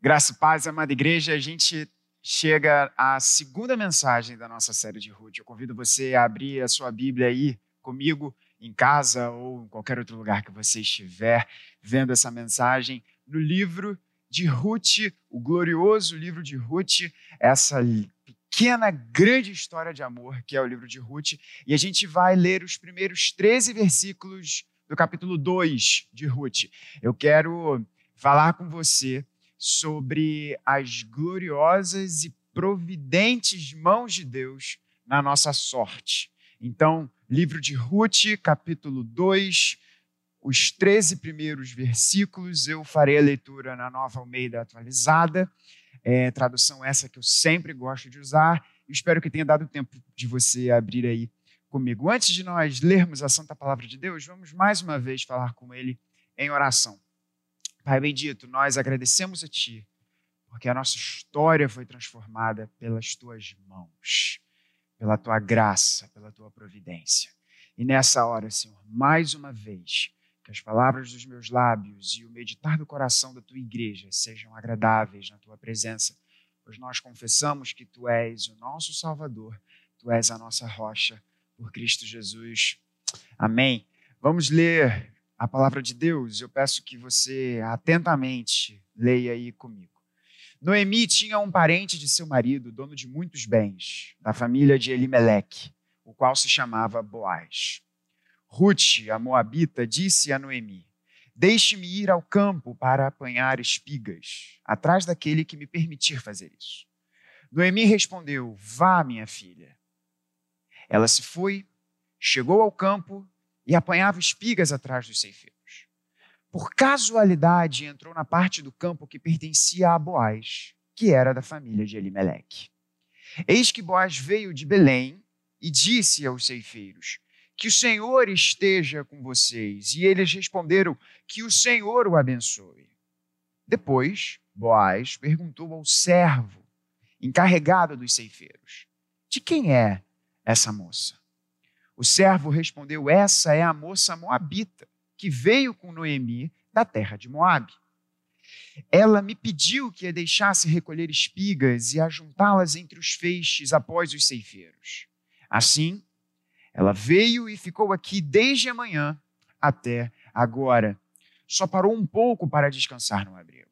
Graça e paz, amada igreja, a gente chega à segunda mensagem da nossa série de Ruth. Eu convido você a abrir a sua Bíblia aí comigo em casa ou em qualquer outro lugar que você estiver vendo essa mensagem no livro de Ruth, o glorioso livro de Ruth, essa pequena, grande história de amor que é o livro de Ruth. E a gente vai ler os primeiros 13 versículos do capítulo 2 de Ruth. Eu quero falar com você sobre as gloriosas e providentes mãos de Deus na nossa sorte. Então, livro de Ruth, capítulo 2, os 13 primeiros versículos, eu farei a leitura na nova Almeida atualizada, é, tradução essa que eu sempre gosto de usar. Espero que tenha dado tempo de você abrir aí comigo. Antes de nós lermos a Santa Palavra de Deus, vamos mais uma vez falar com Ele em oração. Pai bendito, nós agradecemos a Ti, porque a nossa história foi transformada pelas Tuas mãos, pela Tua graça, pela Tua providência. E nessa hora, Senhor, mais uma vez, que as palavras dos meus lábios e o meditar do coração da Tua igreja sejam agradáveis na Tua presença, pois nós confessamos que Tu és o nosso Salvador, Tu és a nossa rocha, por Cristo Jesus. Amém. Vamos ler a palavra de Deus, eu peço que você atentamente leia aí comigo. Noemi tinha um parente de seu marido, dono de muitos bens, da família de Elimeleque, o qual se chamava Boaz. Ruth, a moabita, disse a Noemi: Deixe-me ir ao campo para apanhar espigas, atrás daquele que me permitir fazer isso. Noemi respondeu: Vá, minha filha. Ela se foi, chegou ao campo e apanhava espigas atrás dos ceifeiros. Por casualidade, entrou na parte do campo que pertencia a Boaz, que era da família de Elimeleque. Eis que Boaz veio de Belém e disse aos ceifeiros: Que o Senhor esteja com vocês. E eles responderam: Que o Senhor o abençoe. Depois, Boaz perguntou ao servo, encarregado dos ceifeiros: De quem é essa moça? O servo respondeu: Essa é a moça moabita, que veio com Noemi da terra de Moabe. Ela me pediu que a deixasse recolher espigas e ajuntá-las entre os feixes após os ceifeiros. Assim, ela veio e ficou aqui desde a manhã até agora. Só parou um pouco para descansar no abrigo.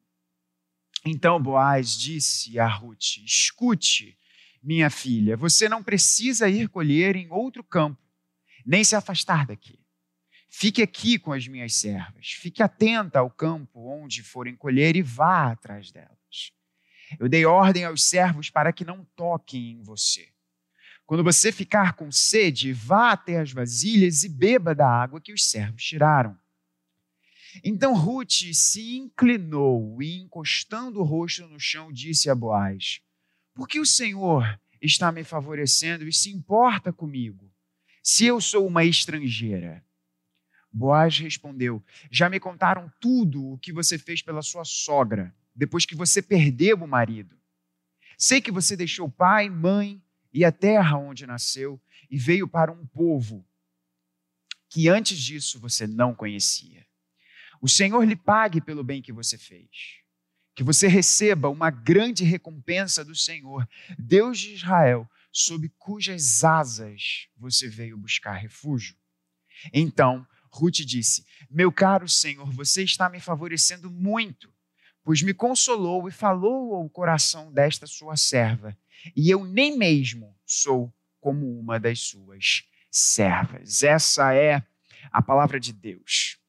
Então Boaz disse a Ruth: Escute, minha filha, você não precisa ir colher em outro campo nem se afastar daqui. Fique aqui com as minhas servas, fique atenta ao campo onde forem colher e vá atrás delas. Eu dei ordem aos servos para que não toquem em você. Quando você ficar com sede, vá até as vasilhas e beba da água que os servos tiraram. Então Ruth se inclinou e, encostando o rosto no chão, disse a Boaz: Por que o Senhor está me favorecendo e se importa comigo? Se eu sou uma estrangeira. Boaz respondeu: Já me contaram tudo o que você fez pela sua sogra, depois que você perdeu o marido. Sei que você deixou pai, mãe e a terra onde nasceu e veio para um povo que antes disso você não conhecia. O Senhor lhe pague pelo bem que você fez. Que você receba uma grande recompensa do Senhor, Deus de Israel, sob cujas asas você veio buscar refúgio. Então, Ruth disse: Meu caro Senhor, você está me favorecendo muito, pois me consolou e falou ao coração desta sua serva, e eu nem mesmo sou como uma das suas servas. Essa é a palavra de Deus.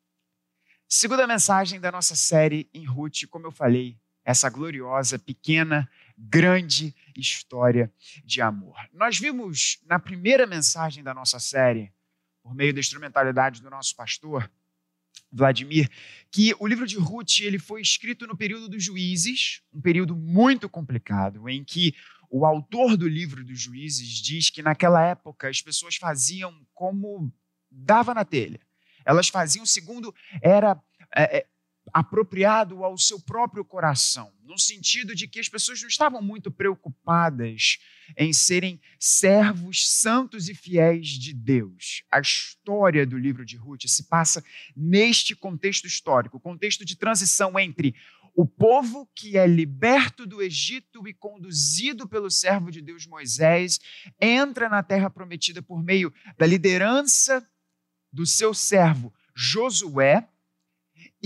Segunda mensagem da nossa série em Ruth, como eu falei, essa gloriosa, pequena, grande história de amor. Nós vimos na primeira mensagem da nossa série, por meio da instrumentalidade do nosso pastor, Vladimir, que o livro de Ruth ele foi escrito no período dos juízes, um período muito complicado, em que o autor do livro dos juízes diz que naquela época as pessoas faziam como dava na telha. Elas faziam segundo era é, é apropriado ao seu próprio coração, no sentido de que as pessoas não estavam muito preocupadas em serem servos santos e fiéis de Deus. A história do livro de Ruth se passa neste contexto histórico, contexto de transição entre O povo que é liberto do Egito e conduzido pelo servo de Deus Moisés entra na terra prometida por meio da liderança do seu servo Josué.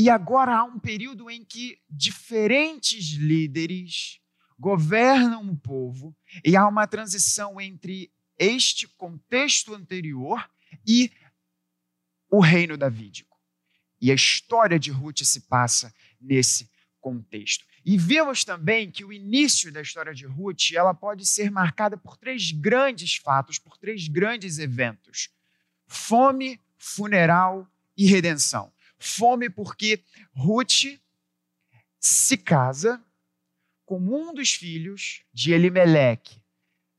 E agora há um período em que diferentes líderes governam o povo e há uma transição entre este contexto anterior e o reino davídico. E a história de Ruth se passa nesse contexto. E vemos também que o início da história de Ruth, ela pode ser marcada por três grandes fatos, por três grandes eventos: fome, funeral e redenção. Fome porque Ruth se casa com um dos filhos de Elimeleque,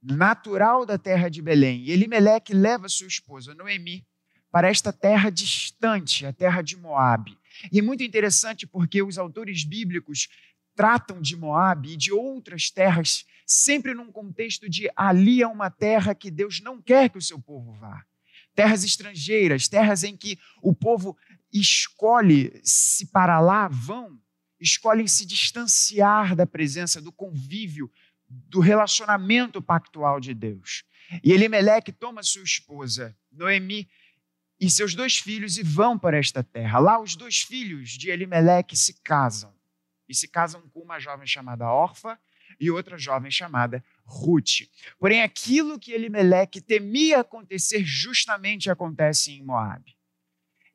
natural da terra de Belém. E Elimeleque leva sua esposa Noemi para esta terra distante, a terra de Moabe. E é muito interessante porque os autores bíblicos tratam de Moabe e de outras terras sempre num contexto de ali é uma terra que Deus não quer que o seu povo vá. Terras estrangeiras, terras em que o povo escolhe se para lá vão, escolhem se distanciar da presença, do convívio do relacionamento pactual de Deus. E Elimeleque toma sua esposa, Noemi, e seus dois filhos e vão para esta terra. Lá os dois filhos de Elimeleque se casam. E se casam com uma jovem chamada Orfa e outra jovem chamada Ruth. Porém, aquilo que Elimeleque temia acontecer justamente acontece em Moabe.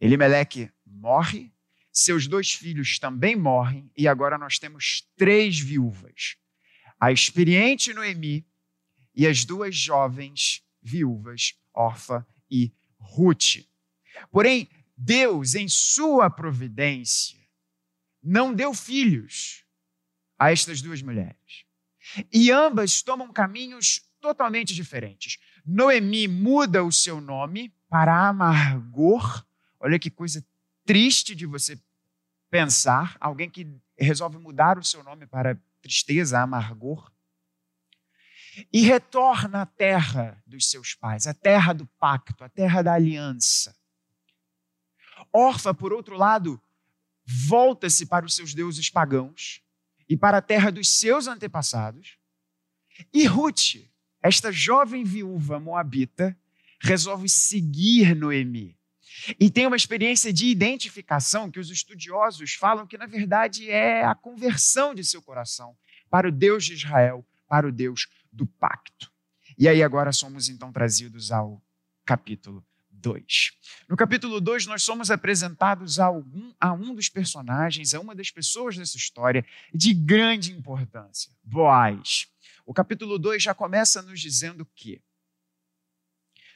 Elimeleque morre, seus dois filhos também morrem, e agora nós temos três viúvas a experiente Noemi e as duas jovens viúvas, Orfa e Ruth. Porém, Deus, em sua providência, não deu filhos a estas duas mulheres. E ambas tomam caminhos totalmente diferentes. Noemi muda o seu nome para Amargor. Olha que coisa triste de você pensar. Alguém que resolve mudar o seu nome para tristeza, amargor, e retorna à terra dos seus pais, a terra do pacto, a terra da aliança. Orfa, por outro lado, volta-se para os seus deuses pagãos e para a terra dos seus antepassados. E Ruth, esta jovem viúva moabita, resolve seguir Noemi e tem uma experiência de identificação que os estudiosos falam que, na verdade, é a conversão de seu coração para o Deus de Israel, para o Deus do pacto. E aí agora somos então trazidos ao capítulo 2. No capítulo 2, nós somos apresentados a, algum, a um dos personagens, a uma das pessoas dessa história de grande importância, Boaz. O capítulo 2 já começa nos dizendo que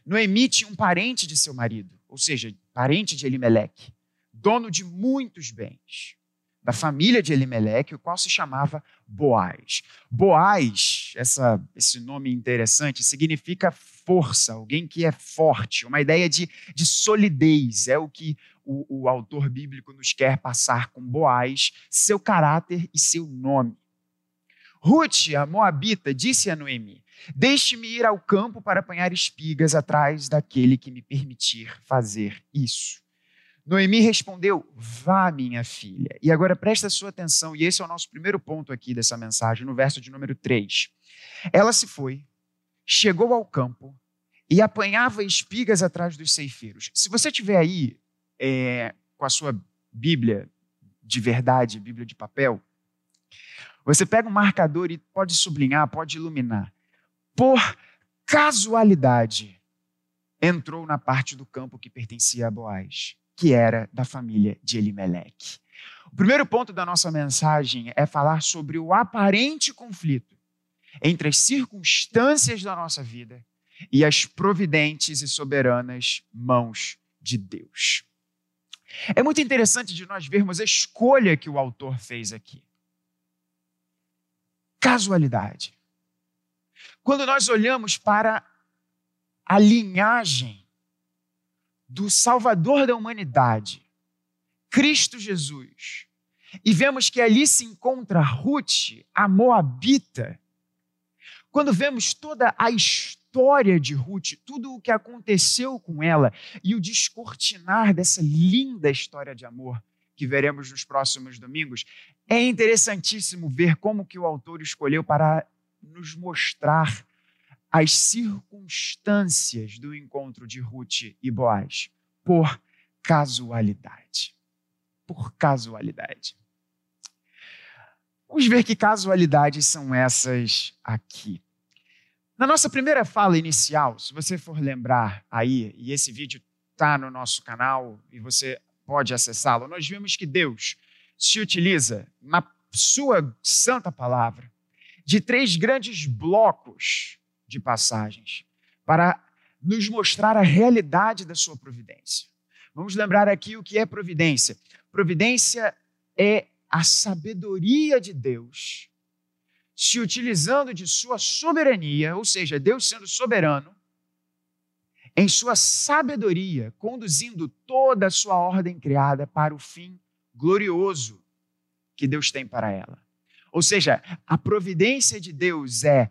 Noemi tinha um parente de seu marido, ou seja, parente de Elimeleque, dono de muitos bens, da família de Elimeleque, o qual se chamava Boaz. Boaz, essa, esse nome interessante, significa força, alguém que é forte, uma ideia de, de solidez, é o que o, o autor bíblico nos quer passar com Boaz, seu caráter e seu nome. Ruth, a moabita, disse a Noemi: Deixe-me ir ao campo para apanhar espigas atrás daquele que me permitir fazer isso. Noemi respondeu: Vá, minha filha. E agora presta sua atenção, e esse é o nosso primeiro ponto aqui dessa mensagem, no verso de número 3. Ela se foi, chegou ao campo e apanhava espigas atrás dos ceifeiros. Se você tiver aí é, com a sua Bíblia de verdade, Bíblia de papel, você pega um marcador e pode sublinhar, pode iluminar por casualidade, entrou na parte do campo que pertencia a Boaz, que era da família de Elimeleque. O primeiro ponto da nossa mensagem é falar sobre o aparente conflito entre as circunstâncias da nossa vida e as providentes e soberanas mãos de Deus. É muito interessante de nós vermos a escolha que o autor fez aqui. Casualidade. Quando nós olhamos para a linhagem do Salvador da humanidade, Cristo Jesus, e vemos que ali se encontra Ruth, a Moabita, quando vemos toda a história de Ruth, tudo o que aconteceu com ela e o descortinar dessa linda história de amor que veremos nos próximos domingos, é interessantíssimo ver como que o autor escolheu para nos mostrar as circunstâncias do encontro de Ruth e Boaz por casualidade. Por casualidade. Vamos ver que casualidades são essas aqui. Na nossa primeira fala inicial, se você for lembrar aí, e esse vídeo está no nosso canal e você pode acessá-lo, nós vimos que Deus se utiliza na sua santa palavra de três grandes blocos de passagens para nos mostrar a realidade da sua providência. Vamos lembrar aqui o que é providência. Providência é a sabedoria de Deus se utilizando de sua soberania, ou seja, Deus sendo soberano, em sua sabedoria, conduzindo toda a sua ordem criada para o fim glorioso que Deus tem para ela. Ou seja, a providência de Deus é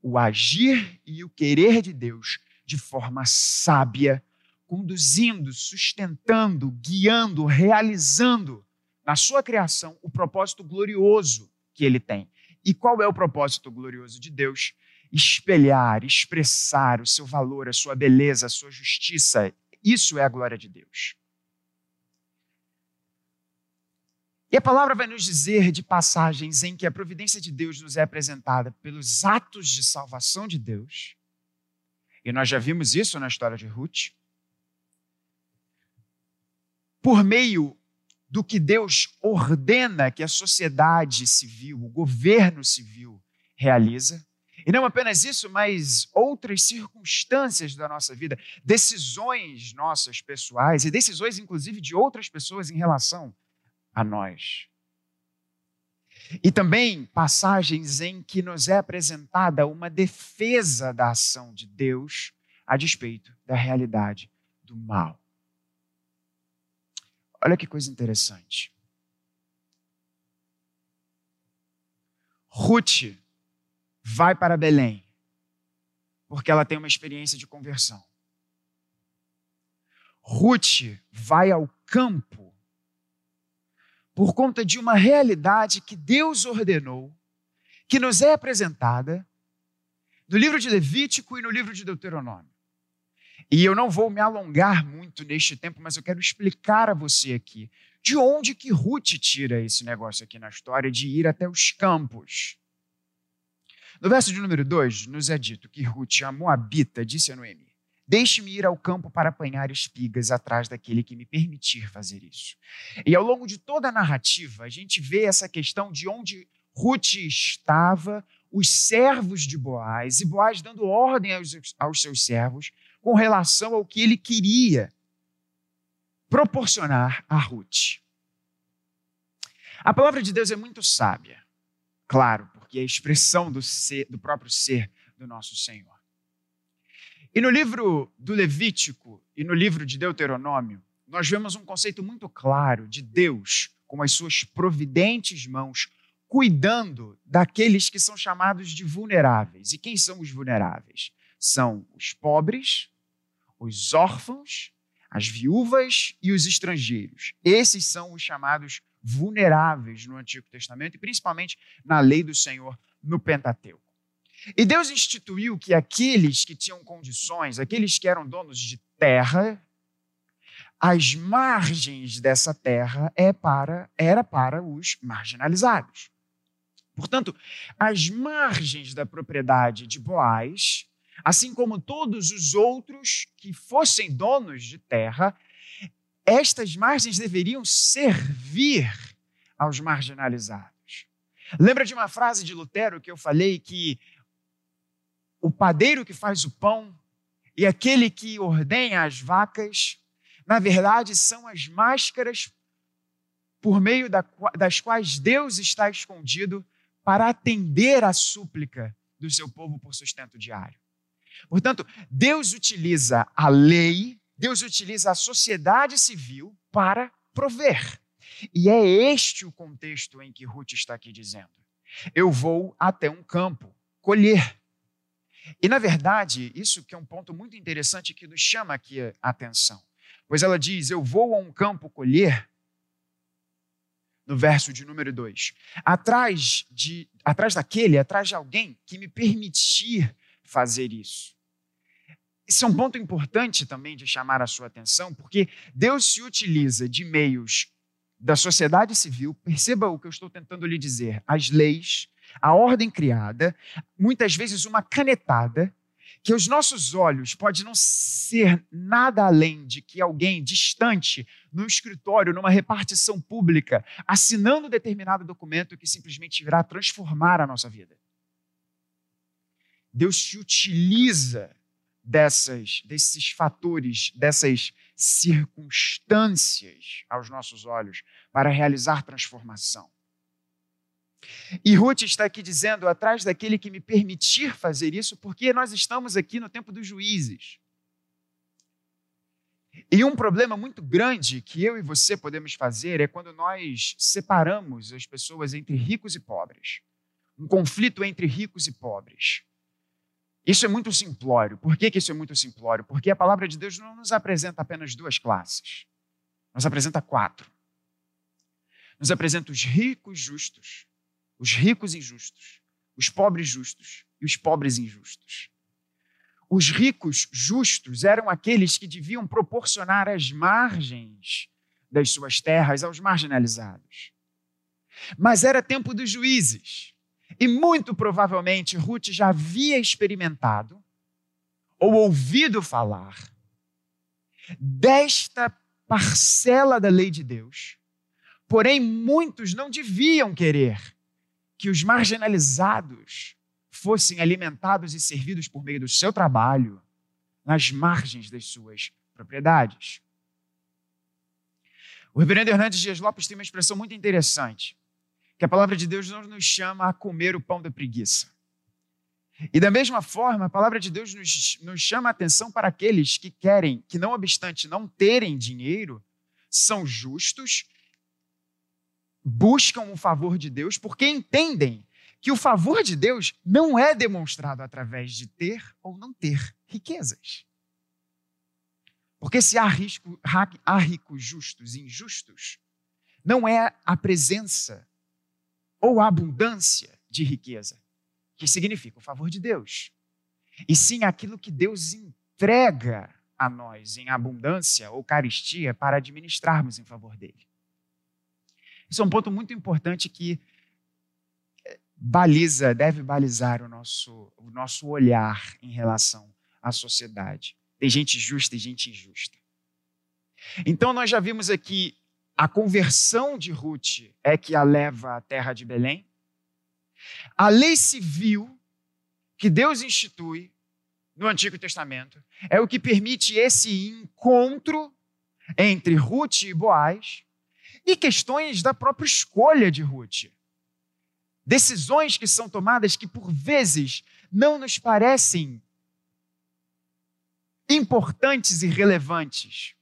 o agir e o querer de Deus de forma sábia, conduzindo, sustentando, guiando, realizando na sua criação o propósito glorioso que ele tem. E qual é o propósito glorioso de Deus? Espelhar, expressar o seu valor, a sua beleza, a sua justiça. Isso é a glória de Deus. E a palavra vai nos dizer de passagens em que a providência de Deus nos é apresentada pelos atos de salvação de Deus. E nós já vimos isso na história de Ruth. Por meio do que Deus ordena que a sociedade civil, o governo civil realiza. E não apenas isso, mas outras circunstâncias da nossa vida, decisões nossas pessoais e decisões, inclusive, de outras pessoas em relação a nós. E também passagens em que nos é apresentada uma defesa da ação de Deus a despeito da realidade do mal. Olha que coisa interessante. Ruth vai para Belém porque ela tem uma experiência de conversão. Ruth vai ao campo por conta de uma realidade que Deus ordenou, que nos é apresentada no livro de Levítico e no livro de Deuteronômio. E eu não vou me alongar muito neste tempo, mas eu quero explicar a você aqui de onde que Ruth tira esse negócio aqui na história de ir até os campos. No verso de número 2, nos é dito que Ruth, a Moabita, disse a Noemi: Deixe-me ir ao campo para apanhar espigas atrás daquele que me permitir fazer isso. E ao longo de toda a narrativa, a gente vê essa questão de onde Ruth estava, os servos de Boaz, e Boaz dando ordem aos, aos seus servos com relação ao que ele queria proporcionar a Ruth. A palavra de Deus é muito sábia, claro, porque é a expressão do, ser, do próprio ser do nosso Senhor. E no livro do Levítico e no livro de Deuteronômio, nós vemos um conceito muito claro de Deus com as suas providentes mãos cuidando daqueles que são chamados de vulneráveis. E quem são os vulneráveis? São os pobres, os órfãos, as viúvas e os estrangeiros. Esses são os chamados vulneráveis no Antigo Testamento e principalmente na lei do Senhor no Pentateuco. E Deus instituiu que aqueles que tinham condições, aqueles que eram donos de terra, as margens dessa terra é para, era para os marginalizados. Portanto, as margens da propriedade de Boaz assim como todos os outros que fossem donos de terra, estas margens deveriam servir aos marginalizados. Lembra de uma frase de Lutero que eu falei que o padeiro que faz o pão e aquele que ordenha as vacas, na verdade, são as máscaras por meio das quais Deus está escondido para atender à súplica do seu povo por sustento diário. Portanto, Deus utiliza a lei, Deus utiliza a sociedade civil para prover. E é este o contexto em que Ruth está aqui dizendo. Eu vou até um campo colher. E, na verdade, isso que é um ponto muito interessante que nos chama aqui a atenção. Pois ela diz: Eu vou a um campo colher, no verso de número 2. Atrás, de, atrás daquele, atrás de alguém que me permitir fazer isso. Isso é um ponto importante também de chamar a sua atenção, porque Deus se utiliza de meios da sociedade civil, perceba o que eu estou tentando lhe dizer, as leis, a ordem criada, muitas vezes uma canetada, que os nossos olhos pode não ser nada além de que alguém distante, no escritório, numa repartição pública, assinando determinado documento que simplesmente irá transformar a nossa vida. Deus se utiliza dessas, desses fatores, dessas circunstâncias aos nossos olhos para realizar transformação. E Ruth está aqui dizendo, atrás daquele que me permitir fazer isso, porque nós estamos aqui no tempo dos juízes. E um problema muito grande que eu e você podemos fazer é quando nós separamos as pessoas entre ricos e pobres. Um conflito entre ricos e pobres. Isso é muito simplório. Por que, que isso é muito simplório? Porque a palavra de Deus não nos apresenta apenas duas classes, nos apresenta quatro. Nos apresenta os ricos justos os ricos injustos, os pobres justos e os pobres injustos. Os ricos justos eram aqueles que deviam proporcionar as margens das suas terras aos marginalizados. Mas era tempo dos juízes. E muito provavelmente Ruth já havia experimentado ou ouvido falar desta parcela da lei de Deus. Porém, muitos não deviam querer que os marginalizados fossem alimentados e servidos por meio do seu trabalho nas margens das suas propriedades. O reverendo Hernandes Dias Lopes tem uma expressão muito interessante, que a palavra de Deus não nos chama a comer o pão da preguiça. E da mesma forma, a palavra de Deus nos, nos chama a atenção para aqueles que querem, que não obstante não terem dinheiro, são justos buscam o favor de Deus porque entendem que o favor de Deus não é demonstrado através de ter ou não ter riquezas. Porque se há, risco, há ricos justos e injustos, não é a presença ou a abundância de riqueza que significa o favor de Deus, e sim aquilo que Deus entrega a nós em abundância ou caristia para administrarmos em favor dele. Isso é um ponto muito importante que eh, baliza, deve balizar o nosso, o nosso olhar em relação à sociedade. Tem gente justa e gente injusta. Então, nós já vimos aqui a conversão de Ruth é que a leva à terra de Belém. A lei civil que Deus institui no Antigo Testamento é o que permite esse encontro entre Ruth e Boaz, e questões da própria escolha de Ruth. Decisões que são tomadas que, por vezes, não nos parecem importantes e relevantes,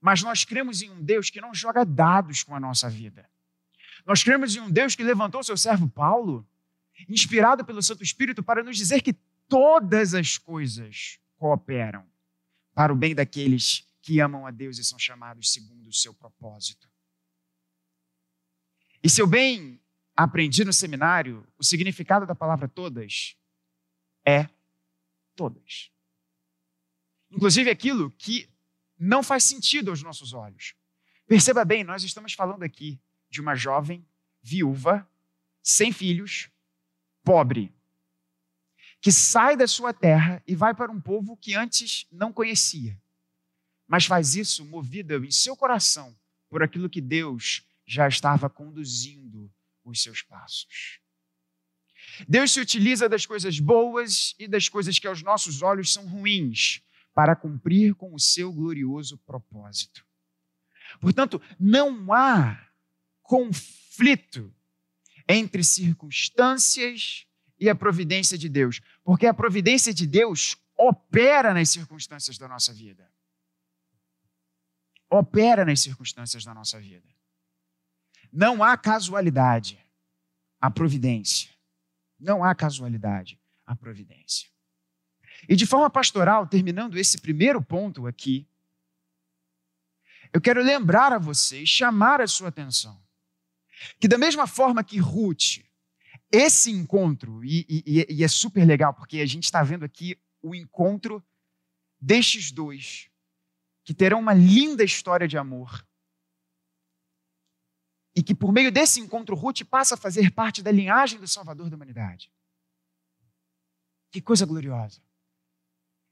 mas nós cremos em um Deus que não joga dados com a nossa vida. Nós cremos em um Deus que levantou seu servo Paulo, inspirado pelo Santo Espírito, para nos dizer que todas as coisas cooperam para o bem daqueles que amam a Deus e são chamados segundo o seu propósito. E se eu bem aprendi no seminário, o significado da palavra todas é todas. Inclusive aquilo que não faz sentido aos nossos olhos. Perceba bem, nós estamos falando aqui de uma jovem viúva, sem filhos, pobre, que sai da sua terra e vai para um povo que antes não conhecia, mas faz isso movida em seu coração por aquilo que Deus já estava conduzindo os seus passos. Deus se utiliza das coisas boas e das coisas que aos nossos olhos são ruins para cumprir com o seu glorioso propósito. Portanto, não há conflito entre circunstâncias e a providência de Deus, porque a providência de Deus opera nas circunstâncias da nossa vida. Opera nas circunstâncias da nossa vida. Não há casualidade, a providência. Não há casualidade, a providência. E de forma pastoral, terminando esse primeiro ponto aqui, eu quero lembrar a vocês, chamar a sua atenção, que da mesma forma que Ruth, esse encontro, e, e, e é super legal, porque a gente está vendo aqui o encontro destes dois, que terão uma linda história de amor. E que por meio desse encontro, Ruth passa a fazer parte da linhagem do Salvador da humanidade. Que coisa gloriosa.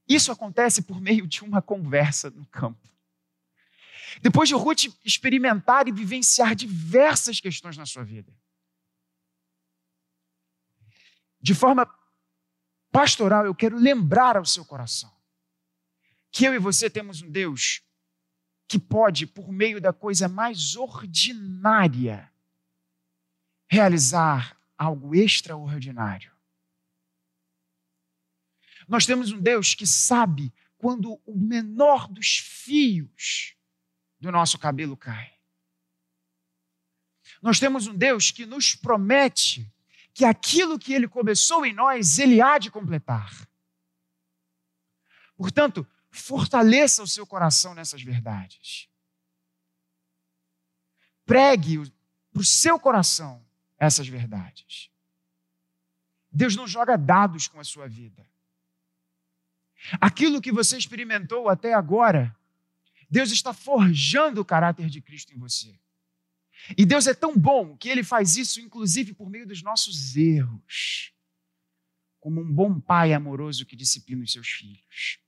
Isso acontece por meio de uma conversa no campo. Depois de Ruth experimentar e vivenciar diversas questões na sua vida. De forma pastoral, eu quero lembrar ao seu coração que eu e você temos um Deus que pode, por meio da coisa mais ordinária, realizar algo extraordinário. Nós temos um Deus que sabe quando o menor dos fios do nosso cabelo cai. Nós temos um Deus que nos promete que aquilo que ele começou em nós, ele há de completar. Portanto, fortaleça o seu coração nessas verdades. Pregue para o seu coração essas verdades. Deus não joga dados com a sua vida. Aquilo que você experimentou até agora, Deus está forjando o caráter de Cristo em você. E Deus é tão bom que ele faz isso, inclusive, por meio dos nossos erros, como um bom pai amoroso que disciplina os seus filhos.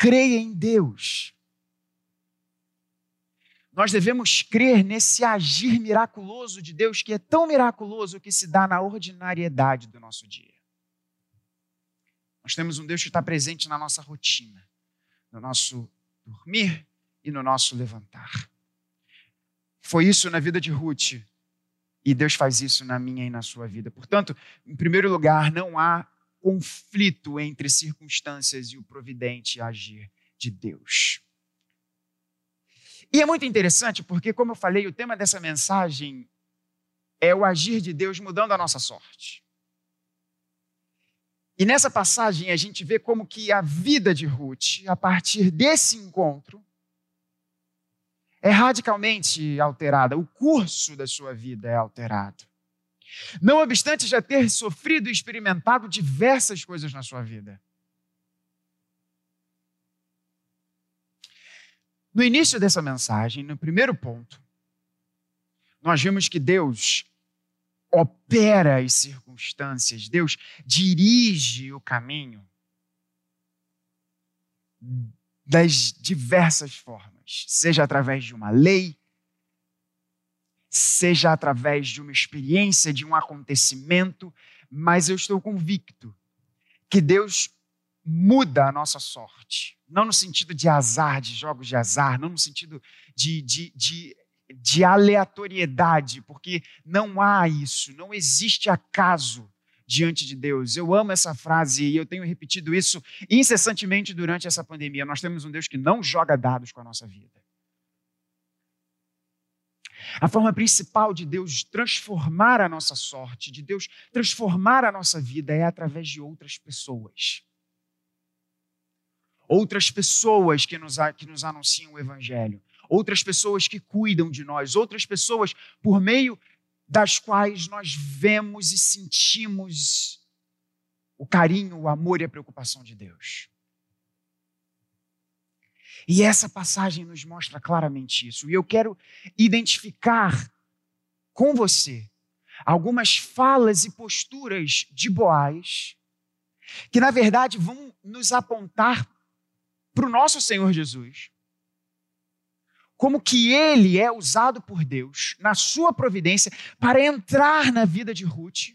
Creia em Deus. Nós devemos crer nesse agir miraculoso de Deus, que é tão miraculoso que se dá na ordinariedade do nosso dia. Nós temos um Deus que está presente na nossa rotina, no nosso dormir e no nosso levantar. Foi isso na vida de Ruth. E Deus faz isso na minha e na sua vida. Portanto, em primeiro lugar, não há conflito entre circunstâncias e o providente agir de Deus. E é muito interessante porque, como eu falei, o tema dessa mensagem é o agir de Deus mudando a nossa sorte. E nessa passagem a gente vê como que a vida de Ruth, a partir desse encontro, é radicalmente alterada, o curso da sua vida é alterado. Não obstante já ter sofrido e experimentado diversas coisas na sua vida. No início dessa mensagem, no primeiro ponto, nós vimos que Deus opera as circunstâncias, Deus dirige o caminho das diversas formas, seja através de uma lei, seja através de uma experiência, de um acontecimento, mas eu estou convicto que Deus muda a nossa sorte. Não no sentido de azar, de jogos de azar, não no sentido de, de, de, de aleatoriedade, porque não há isso, não existe acaso diante de Deus. Eu amo essa frase e eu tenho repetido isso incessantemente durante essa pandemia. Nós temos um Deus que não joga dados com a nossa vida. A forma principal de Deus transformar a nossa sorte, de Deus transformar a nossa vida, é através de outras pessoas. Outras pessoas que nos, que nos anunciam o Evangelho, outras pessoas que cuidam de nós, outras pessoas por meio das quais nós vemos e sentimos o carinho, o amor e a preocupação de Deus. E essa passagem nos mostra claramente isso. E eu quero identificar com você algumas falas e posturas de Boaz que, na verdade, vão nos apontar para o nosso Senhor Jesus como que ele é usado por Deus na sua providência para entrar na vida de Ruth.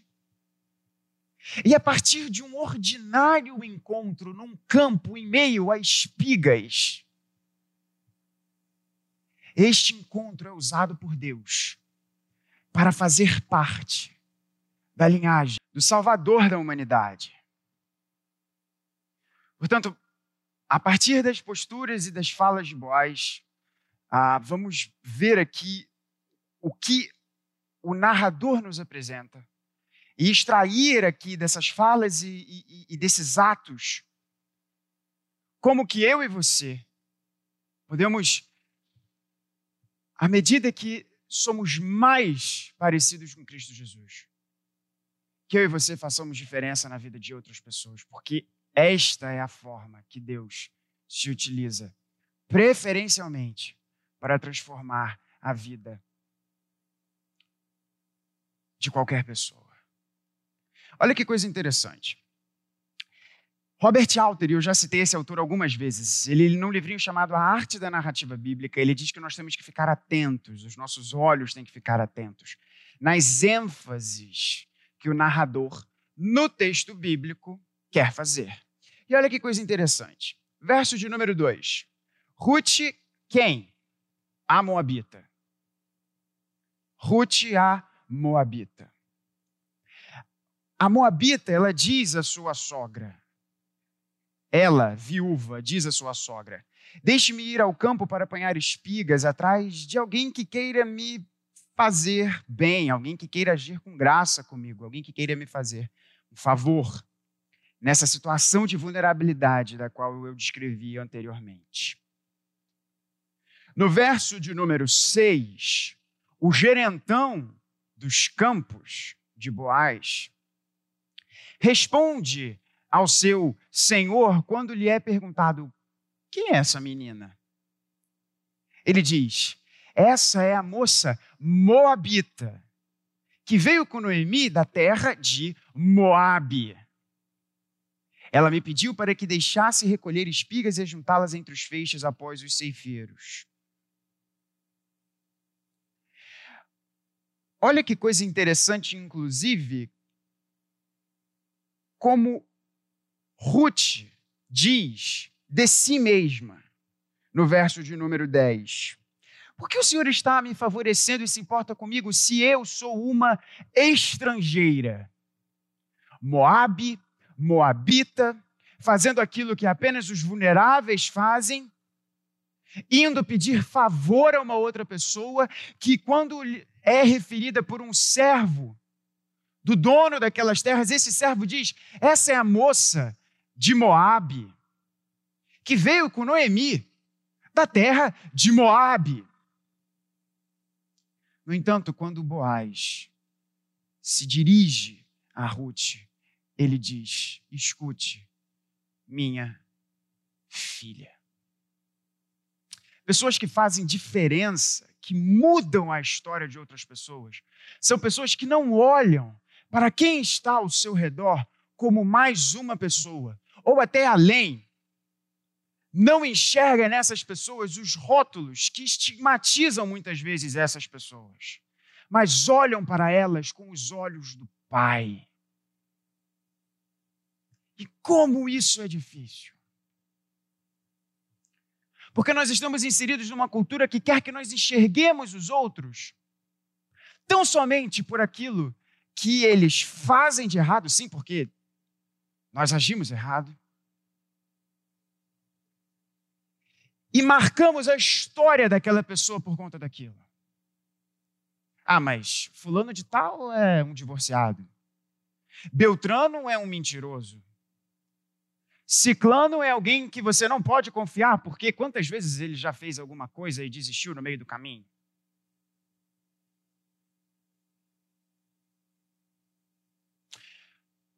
E a partir de um ordinário encontro num campo em meio a espigas, este encontro é usado por Deus para fazer parte da linhagem do Salvador da humanidade. Portanto, a partir das posturas e das falas de Boaz, ah, vamos ver aqui o que o narrador nos apresenta e extrair aqui dessas falas e, e, e desses atos como que eu e você podemos, à medida que somos mais parecidos com Cristo Jesus. Que eu e você façamos diferença na vida de outras pessoas, porque esta é a forma que Deus se utiliza, preferencialmente, para transformar a vida de qualquer pessoa. Olha que coisa interessante. Robert Alter, e eu já citei esse autor algumas vezes, ele num livrinho chamado A Arte da Narrativa Bíblica, ele diz que nós temos que ficar atentos, os nossos olhos têm que ficar atentos nas ênfases que o narrador no texto bíblico quer fazer. E olha que coisa interessante. Verso de número 2. Ruth, quem? A Moabita. Ruth, a Moabita. A Moabita, ela diz à sua sogra, ela, viúva, diz à sua sogra: Deixe-me ir ao campo para apanhar espigas atrás de alguém que queira me fazer bem, alguém que queira agir com graça comigo, alguém que queira me fazer um favor nessa situação de vulnerabilidade da qual eu descrevi anteriormente. No verso de número 6, o gerentão dos campos de Boaz responde ao seu senhor quando lhe é perguntado: quem é essa menina? Ele diz: essa é a moça moabita que veio com Noemi da terra de Moabe. Ela me pediu para que deixasse recolher espigas e juntá-las entre os feixes após os ceifeiros. Olha que coisa interessante, inclusive, como Ruth diz de si mesma, no verso de número 10. Por que o Senhor está me favorecendo e se importa comigo se eu sou uma estrangeira? Moabe, Moabita, fazendo aquilo que apenas os vulneráveis fazem, indo pedir favor a uma outra pessoa que, quando é referida por um servo do dono daquelas terras, esse servo diz: Essa é a moça de Moabe, que veio com Noemi, da terra de Moabe. No entanto, quando Boaz se dirige a Ruth, ele diz: Escute, minha filha. Pessoas que fazem diferença, que mudam a história de outras pessoas, são pessoas que não olham para quem está ao seu redor como mais uma pessoa, ou até além, não enxerga nessas pessoas os rótulos que estigmatizam muitas vezes essas pessoas, mas olham para elas com os olhos do Pai. E como isso é difícil. Porque nós estamos inseridos numa cultura que quer que nós enxerguemos os outros tão somente por aquilo que eles fazem de errado, sim, porque nós agimos errado. E marcamos a história daquela pessoa por conta daquilo. Ah, mas Fulano de Tal é um divorciado. Beltrano é um mentiroso. Ciclano é alguém que você não pode confiar, porque quantas vezes ele já fez alguma coisa e desistiu no meio do caminho?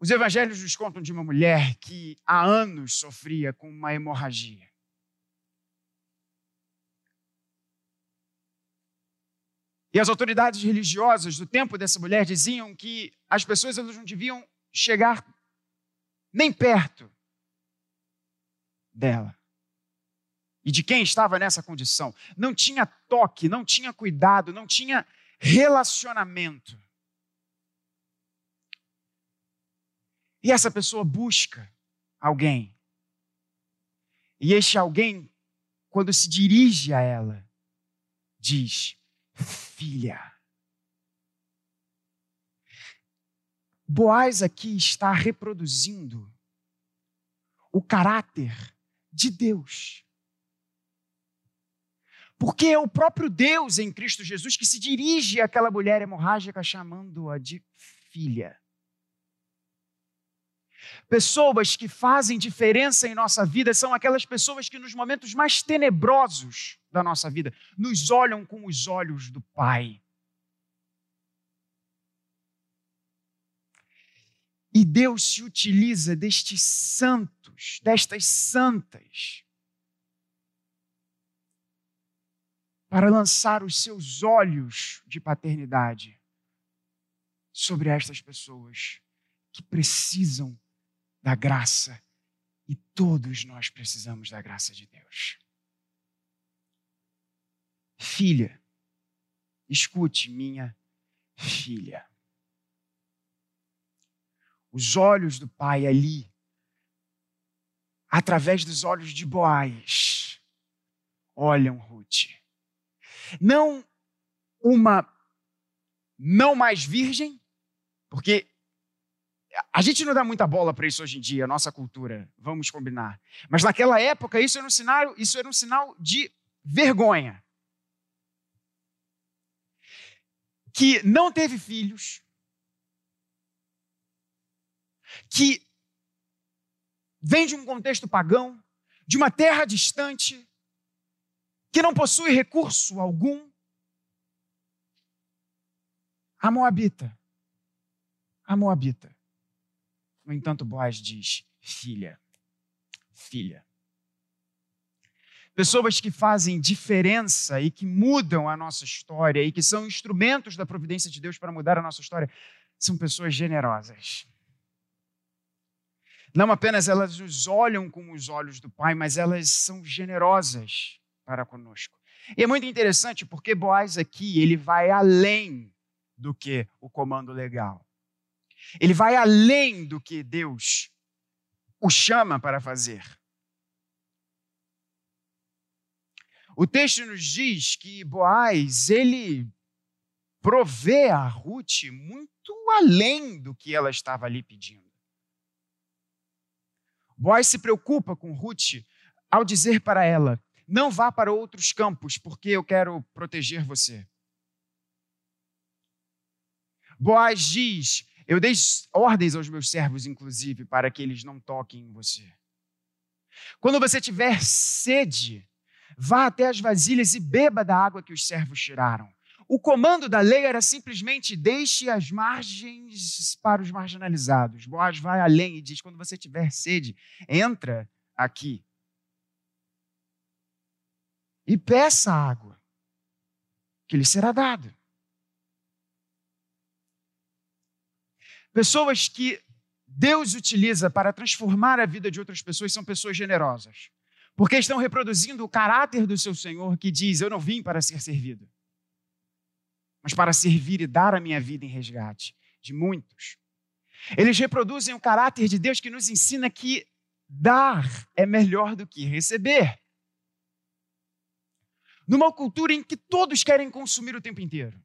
Os evangelhos nos contam de uma mulher que há anos sofria com uma hemorragia. E as autoridades religiosas do tempo dessa mulher diziam que as pessoas não deviam chegar nem perto dela. E de quem estava nessa condição. Não tinha toque, não tinha cuidado, não tinha relacionamento. E essa pessoa busca alguém. E este alguém, quando se dirige a ela, diz: Filha. Boaz aqui está reproduzindo o caráter de Deus. Porque é o próprio Deus em Cristo Jesus que se dirige àquela mulher hemorrágica chamando-a de filha. Pessoas que fazem diferença em nossa vida são aquelas pessoas que, nos momentos mais tenebrosos da nossa vida, nos olham com os olhos do Pai. E Deus se utiliza destes santos, destas santas, para lançar os seus olhos de paternidade sobre estas pessoas que precisam da graça e todos nós precisamos da graça de Deus. Filha, escute, minha filha. Os olhos do pai ali, através dos olhos de Boaz, olham Ruth não uma não mais virgem, porque a gente não dá muita bola para isso hoje em dia, nossa cultura, vamos combinar. Mas naquela época isso era um sinal, isso era um sinal de vergonha. Que não teve filhos, que vem de um contexto pagão, de uma terra distante, que não possui recurso algum. A Moabita. A Moabita. No entanto, Boaz diz: filha, filha. Pessoas que fazem diferença e que mudam a nossa história e que são instrumentos da providência de Deus para mudar a nossa história, são pessoas generosas. Não apenas elas nos olham com os olhos do Pai, mas elas são generosas para conosco. E é muito interessante porque Boaz aqui, ele vai além do que o comando legal. Ele vai além do que Deus o chama para fazer. O texto nos diz que Boaz, ele provê a Ruth muito além do que ela estava ali pedindo. Boaz se preocupa com Ruth ao dizer para ela: não vá para outros campos, porque eu quero proteger você. Boaz diz: Eu dei ordens aos meus servos, inclusive, para que eles não toquem em você. Quando você tiver sede, vá até as vasilhas e beba da água que os servos tiraram. O comando da lei era simplesmente deixe as margens para os marginalizados. Boaz vai além e diz: quando você tiver sede, entra aqui e peça água, que lhe será dado. Pessoas que Deus utiliza para transformar a vida de outras pessoas são pessoas generosas, porque estão reproduzindo o caráter do seu Senhor que diz: Eu não vim para ser servido, mas para servir e dar a minha vida em resgate de muitos. Eles reproduzem o caráter de Deus que nos ensina que dar é melhor do que receber numa cultura em que todos querem consumir o tempo inteiro.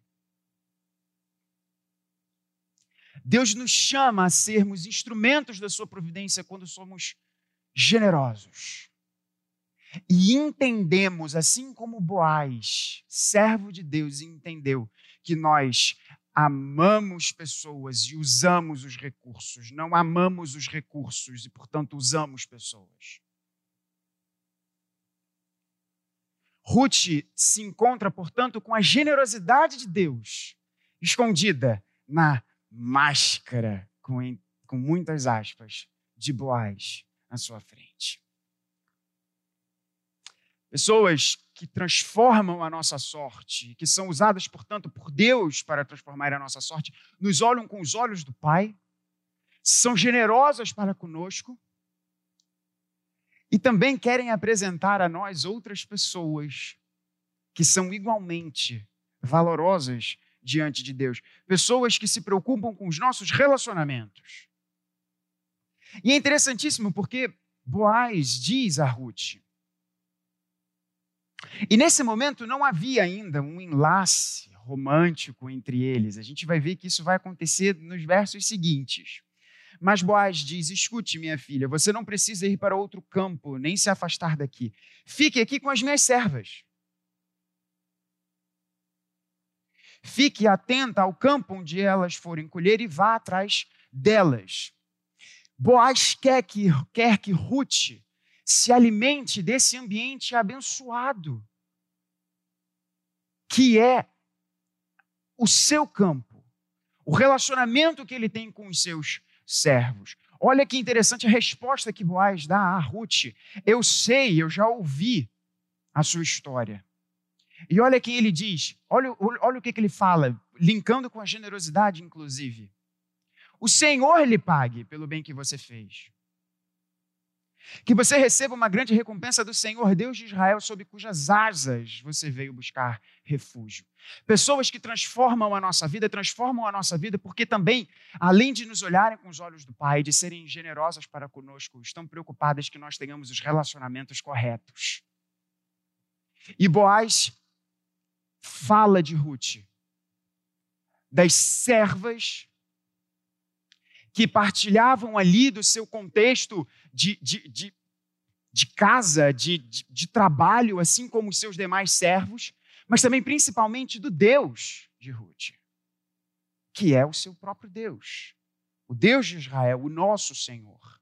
Deus nos chama a sermos instrumentos da sua providência quando somos generosos. E entendemos, assim como Boaz, servo de Deus, entendeu que nós amamos pessoas e usamos os recursos, não amamos os recursos e, portanto, usamos pessoas. Ruth se encontra, portanto, com a generosidade de Deus escondida na máscara, com, com muitas aspas, de Boaz na sua frente. Pessoas que transformam a nossa sorte, que são usadas, portanto, por Deus para transformar a nossa sorte, nos olham com os olhos do Pai, são generosas para conosco e também querem apresentar a nós outras pessoas que são igualmente valorosas diante de Deus. Pessoas que se preocupam com os nossos relacionamentos. E é interessantíssimo porque Boaz diz a Ruth. E nesse momento não havia ainda um enlace romântico entre eles. A gente vai ver que isso vai acontecer nos versos seguintes. Mas Boaz diz: Escute, minha filha, você não precisa ir para outro campo, nem se afastar daqui. Fique aqui com as minhas servas. Fique atenta ao campo onde elas forem colher e vá atrás delas. Boaz quer que, quer que Ruth se alimente desse ambiente abençoado, que é o seu campo, o relacionamento que ele tem com os seus servos. Olha que interessante a resposta que Boaz dá a Ruth. Eu sei, eu já ouvi a sua história. E olha quem ele diz, olha, olha o que, que ele fala, linkando com a generosidade, inclusive. O Senhor lhe pague pelo bem que você fez. Que você receba uma grande recompensa do Senhor, Deus de Israel, sob cujas asas você veio buscar refúgio. Pessoas que transformam a nossa vida, transformam a nossa vida porque também, além de nos olharem com os olhos do Pai, de serem generosas para conosco, estão preocupadas que nós tenhamos os relacionamentos corretos. E Boaz fala de Ruth, das servas que partilhavam ali do seu contexto de, de, de, de casa, de, de, de trabalho, assim como os seus demais servos, mas também principalmente do Deus de Ruth, que é o seu próprio Deus, o Deus de Israel, o nosso Senhor.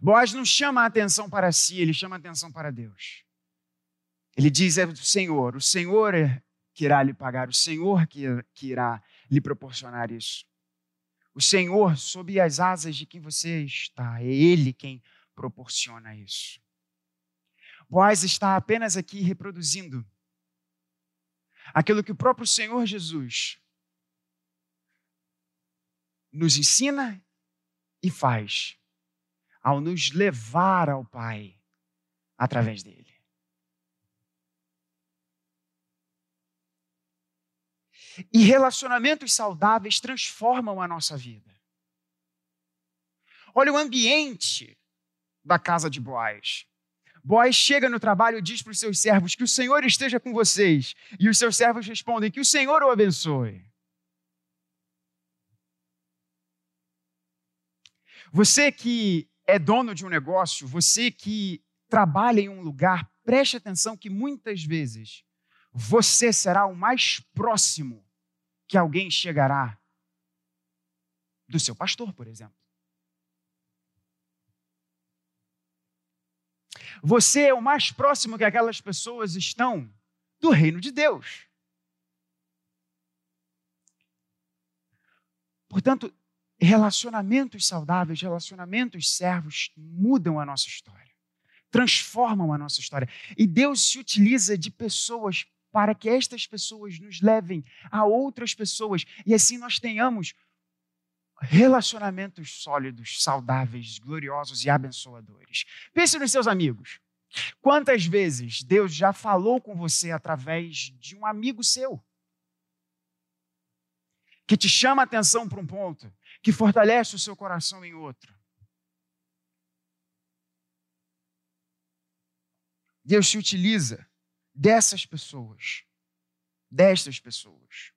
Boaz não chama a atenção para si, ele chama a atenção para Deus. Ele diz: é o Senhor, o Senhor é que irá lhe pagar, o Senhor que, que irá lhe proporcionar isso. O Senhor, sob as asas de quem você está, é Ele quem proporciona isso. Boaz está apenas aqui reproduzindo aquilo que o próprio Senhor Jesus nos ensina e faz ao nos levar ao Pai através dele. E relacionamentos saudáveis transformam a nossa vida. Olha o ambiente da casa de Boaz. Boaz chega no trabalho e diz para os seus servos que o Senhor esteja com vocês. E os seus servos respondem que o Senhor o abençoe. Você que é dono de um negócio, você que trabalha em um lugar, preste atenção que muitas vezes você será o mais próximo que alguém chegará do seu pastor, por exemplo. Você é o mais próximo que aquelas pessoas estão do reino de Deus. Portanto, relacionamentos saudáveis, relacionamentos servos mudam a nossa história, transformam a nossa história. E Deus se utiliza de pessoas para que estas pessoas nos levem a outras pessoas e assim nós tenhamos relacionamentos sólidos, saudáveis, gloriosos e abençoadores. Pense nos seus amigos. Quantas vezes Deus já falou com você através de um amigo seu? Que te chama a atenção para um ponto, que fortalece o seu coração em outro. Deus se utiliza dessas pessoas, destas pessoas.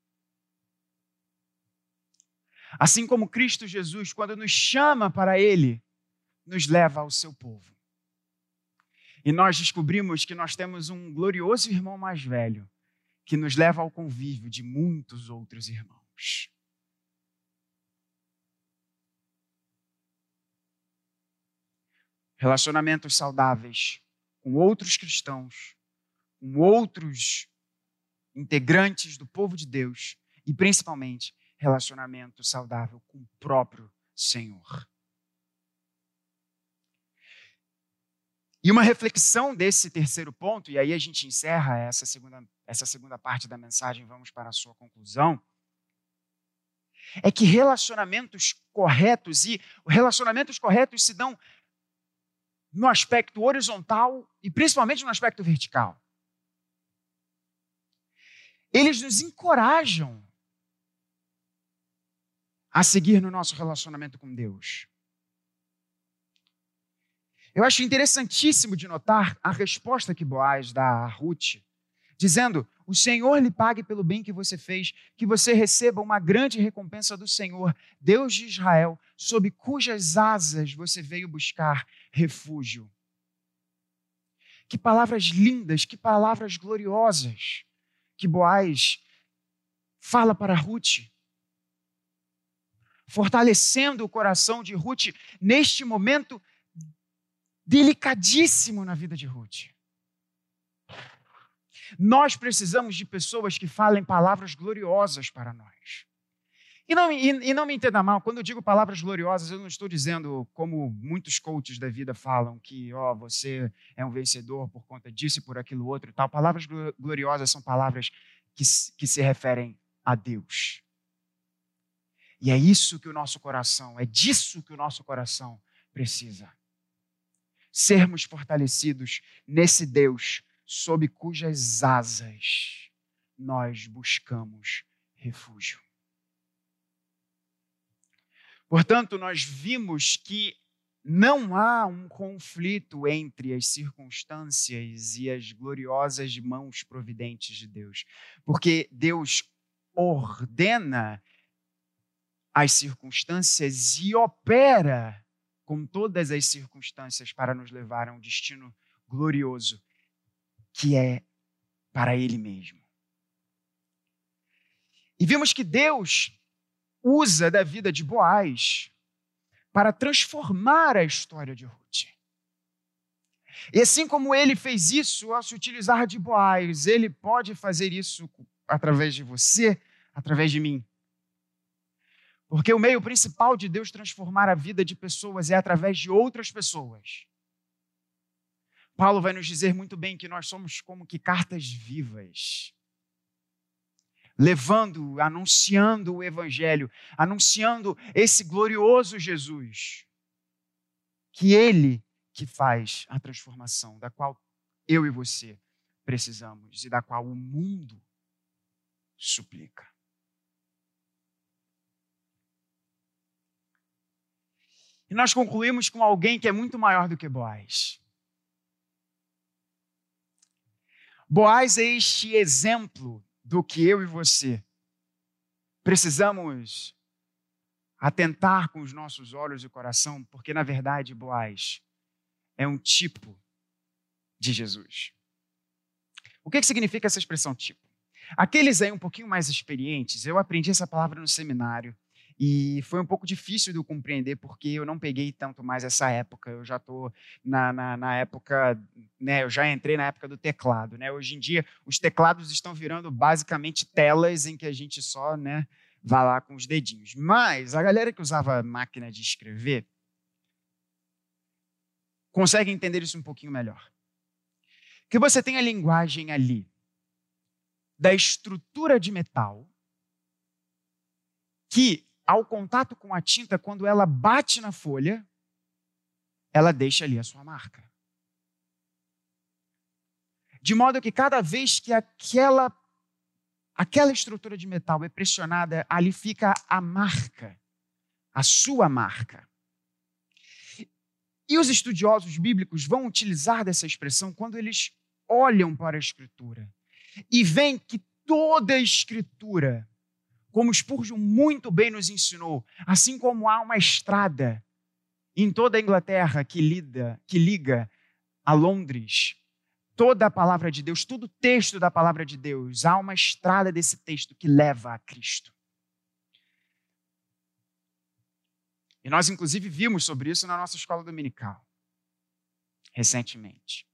Assim como Cristo Jesus, quando nos chama para Ele, nos leva ao seu povo. E nós descobrimos que nós temos um glorioso irmão mais velho, que nos leva ao convívio de muitos outros irmãos. Relacionamentos saudáveis com outros cristãos com outros integrantes do povo de Deus e principalmente relacionamento saudável com o próprio Senhor. E uma reflexão desse terceiro ponto, e aí a gente encerra essa segunda, essa segunda parte da mensagem, vamos para a sua conclusão, é que relacionamentos corretos, e relacionamentos corretos se dão no aspecto horizontal e principalmente no aspecto vertical eles nos encorajam a seguir no nosso relacionamento com Deus. Eu acho interessantíssimo de notar a resposta que Boaz dá a Ruth, dizendo: O Senhor lhe pague pelo bem que você fez, que você receba uma grande recompensa do Senhor, Deus de Israel, sob cujas asas você veio buscar refúgio. Que palavras lindas, que palavras gloriosas que Boaz fala para Ruth, fortalecendo o coração de Ruth neste momento delicadíssimo na vida de Ruth. Nós precisamos de pessoas que falem palavras gloriosas para nós. E não, e, e não me entenda mal, quando eu digo palavras gloriosas, eu não estou dizendo, como muitos coaches da vida falam, que ó, você é um vencedor por conta disso e por aquilo outro e tal. Palavras gloriosas são palavras que, que se referem a Deus. E é isso que o nosso coração, é disso que o nosso coração precisa. Sermos fortalecidos nesse Deus sob cujas asas nós buscamos refúgio. Portanto, nós vimos que não há um conflito entre as circunstâncias e as gloriosas mãos providentes de Deus, porque Deus ordena as circunstâncias e opera com todas as circunstâncias para nos levar a um destino glorioso, que é para Ele mesmo. E vimos que Deus usa da vida de Boaz para transformar a história de Ruth. E assim como ele fez isso ao se utilizar de Boaz, ele pode fazer isso através de você, através de mim. Porque o meio principal de Deus transformar a vida de pessoas é através de outras pessoas. Paulo vai nos dizer muito bem que nós somos como que cartas vivas levando, anunciando o Evangelho, anunciando esse glorioso Jesus, que Ele que faz a transformação, da qual eu e você precisamos e da qual o mundo suplica. E nós concluímos com alguém que é muito maior do que Boaz. Boaz é este exemplo do que eu e você precisamos atentar com os nossos olhos e coração, porque na verdade Boaz é um tipo de Jesus. O que, que significa essa expressão tipo? Aqueles aí um pouquinho mais experientes, eu aprendi essa palavra no seminário e foi um pouco difícil de eu compreender, porque eu não peguei tanto mais essa época. Eu já estou na, na, na, época, né, eu já entrei na época do teclado. Né? Hoje em dia, os teclados estão virando basicamente telas em que a gente só né, vai lá com os dedinhos. Mas a galera que usava máquina de escrever consegue entender isso um pouquinho melhor. Que você tem a linguagem ali da estrutura de metal que ao contato com a tinta, quando ela bate na folha, ela deixa ali a sua marca. De modo que cada vez que aquela aquela estrutura de metal é pressionada, ali fica a marca, a sua marca. E os estudiosos bíblicos vão utilizar dessa expressão quando eles olham para a escritura e veem que toda a escritura como Spurgeon muito bem nos ensinou, assim como há uma estrada em toda a Inglaterra que, lida, que liga a Londres, toda a palavra de Deus, todo o texto da palavra de Deus, há uma estrada desse texto que leva a Cristo. E nós, inclusive, vimos sobre isso na nossa escola dominical, recentemente.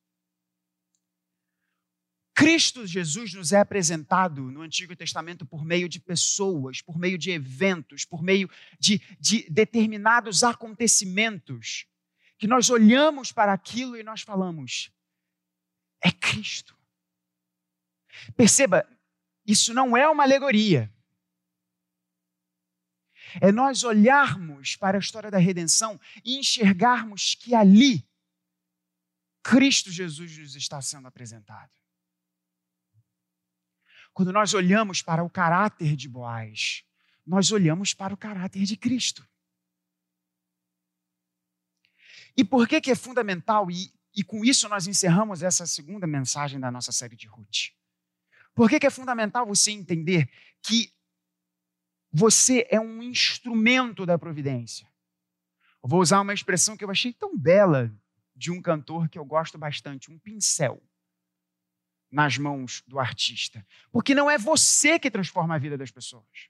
Cristo Jesus nos é apresentado no Antigo Testamento por meio de pessoas, por meio de eventos, por meio de, de determinados acontecimentos, que nós olhamos para aquilo e nós falamos: é Cristo. Perceba, isso não é uma alegoria. É nós olharmos para a história da redenção e enxergarmos que ali Cristo Jesus nos está sendo apresentado. Quando nós olhamos para o caráter de Boaz, nós olhamos para o caráter de Cristo. E por que, que é fundamental, e, e com isso nós encerramos essa segunda mensagem da nossa série de Ruth? Por que, que é fundamental você entender que você é um instrumento da providência? Vou usar uma expressão que eu achei tão bela de um cantor que eu gosto bastante, um pincel. Nas mãos do artista. Porque não é você que transforma a vida das pessoas.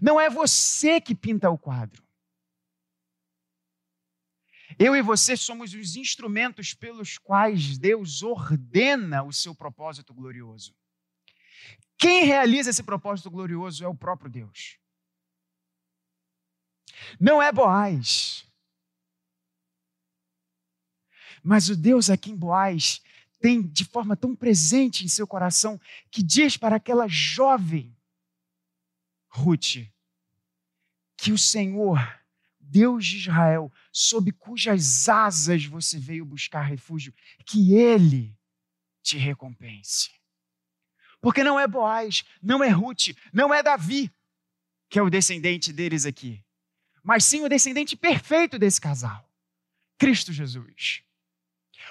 Não é você que pinta o quadro. Eu e você somos os instrumentos pelos quais Deus ordena o seu propósito glorioso. Quem realiza esse propósito glorioso é o próprio Deus. Não é Boaz. Mas o Deus aqui em Boaz tem de forma tão presente em seu coração que diz para aquela jovem Ruth que o Senhor, Deus de Israel, sob cujas asas você veio buscar refúgio, que ele te recompense. Porque não é Boaz, não é Ruth, não é Davi que é o descendente deles aqui, mas sim o descendente perfeito desse casal, Cristo Jesus.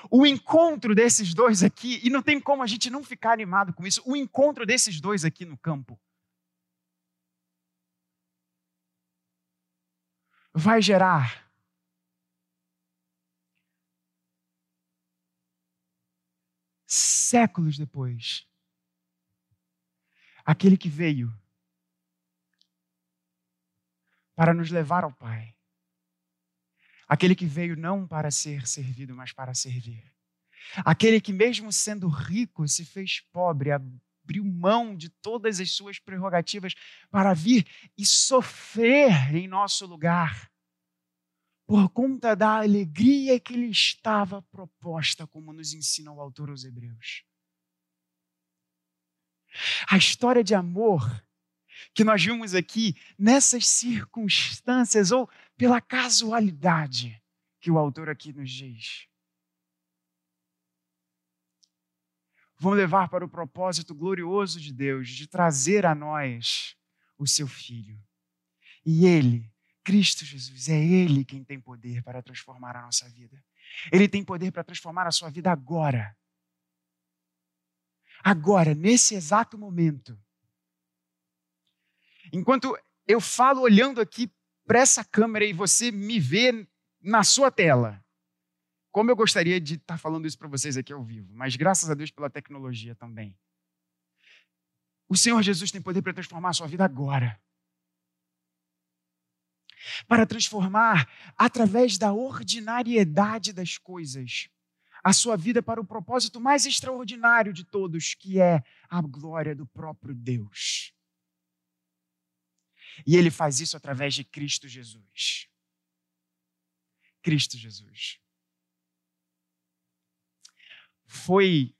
O encontro desses dois aqui, e não tem como a gente não ficar animado com isso, o encontro desses dois aqui no campo vai gerar séculos depois aquele que veio para nos levar ao Pai. Aquele que veio não para ser servido, mas para servir. Aquele que, mesmo sendo rico, se fez pobre, abriu mão de todas as suas prerrogativas para vir e sofrer em nosso lugar, por conta da alegria que lhe estava proposta, como nos ensina o autor aos Hebreus. A história de amor que nós vimos aqui nessas circunstâncias ou pela casualidade que o autor aqui nos diz. Vão levar para o propósito glorioso de Deus de trazer a nós o seu filho. E ele, Cristo Jesus, é ele quem tem poder para transformar a nossa vida. Ele tem poder para transformar a sua vida agora agora, nesse exato momento. Enquanto eu falo olhando aqui para essa câmera e você me vê na sua tela. Como eu gostaria de estar falando isso para vocês aqui ao vivo, mas graças a Deus pela tecnologia também. O Senhor Jesus tem poder para transformar a sua vida agora. Para transformar através da ordinariedade das coisas a sua vida para o propósito mais extraordinário de todos, que é a glória do próprio Deus. E ele faz isso através de Cristo Jesus. Cristo Jesus. Foi,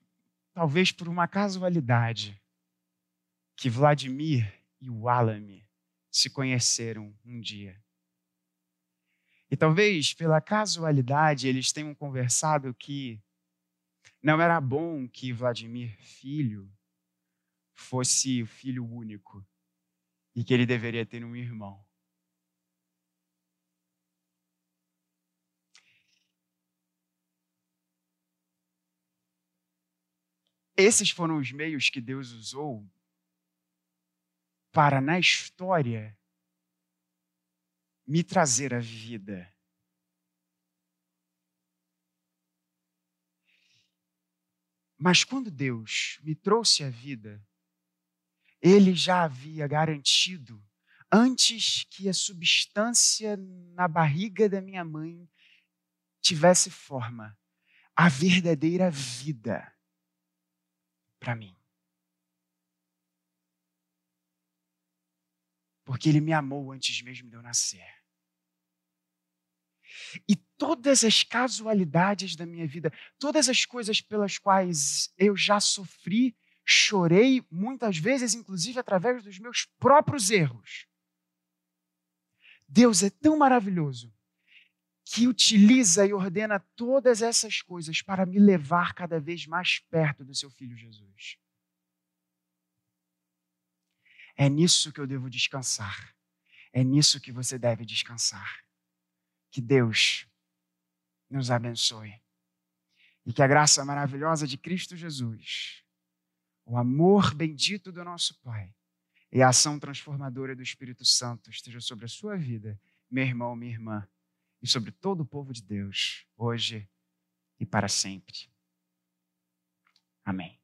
talvez por uma casualidade, que Vladimir e o Alame se conheceram um dia. E talvez pela casualidade eles tenham conversado que não era bom que Vladimir filho fosse o filho único e que ele deveria ter um irmão. Esses foram os meios que Deus usou para, na história, me trazer a vida. Mas quando Deus me trouxe a vida, Ele já havia garantido, antes que a substância na barriga da minha mãe tivesse forma, a verdadeira vida para mim. Porque Ele me amou antes mesmo de eu nascer. E todas as casualidades da minha vida, todas as coisas pelas quais eu já sofri, chorei, muitas vezes, inclusive através dos meus próprios erros. Deus é tão maravilhoso que utiliza e ordena todas essas coisas para me levar cada vez mais perto do seu filho Jesus. É nisso que eu devo descansar. É nisso que você deve descansar. Que Deus nos abençoe. E que a graça maravilhosa de Cristo Jesus, o amor bendito do nosso Pai e a ação transformadora do Espírito Santo esteja sobre a sua vida, meu irmão, minha irmã, e sobre todo o povo de Deus, hoje e para sempre. Amém.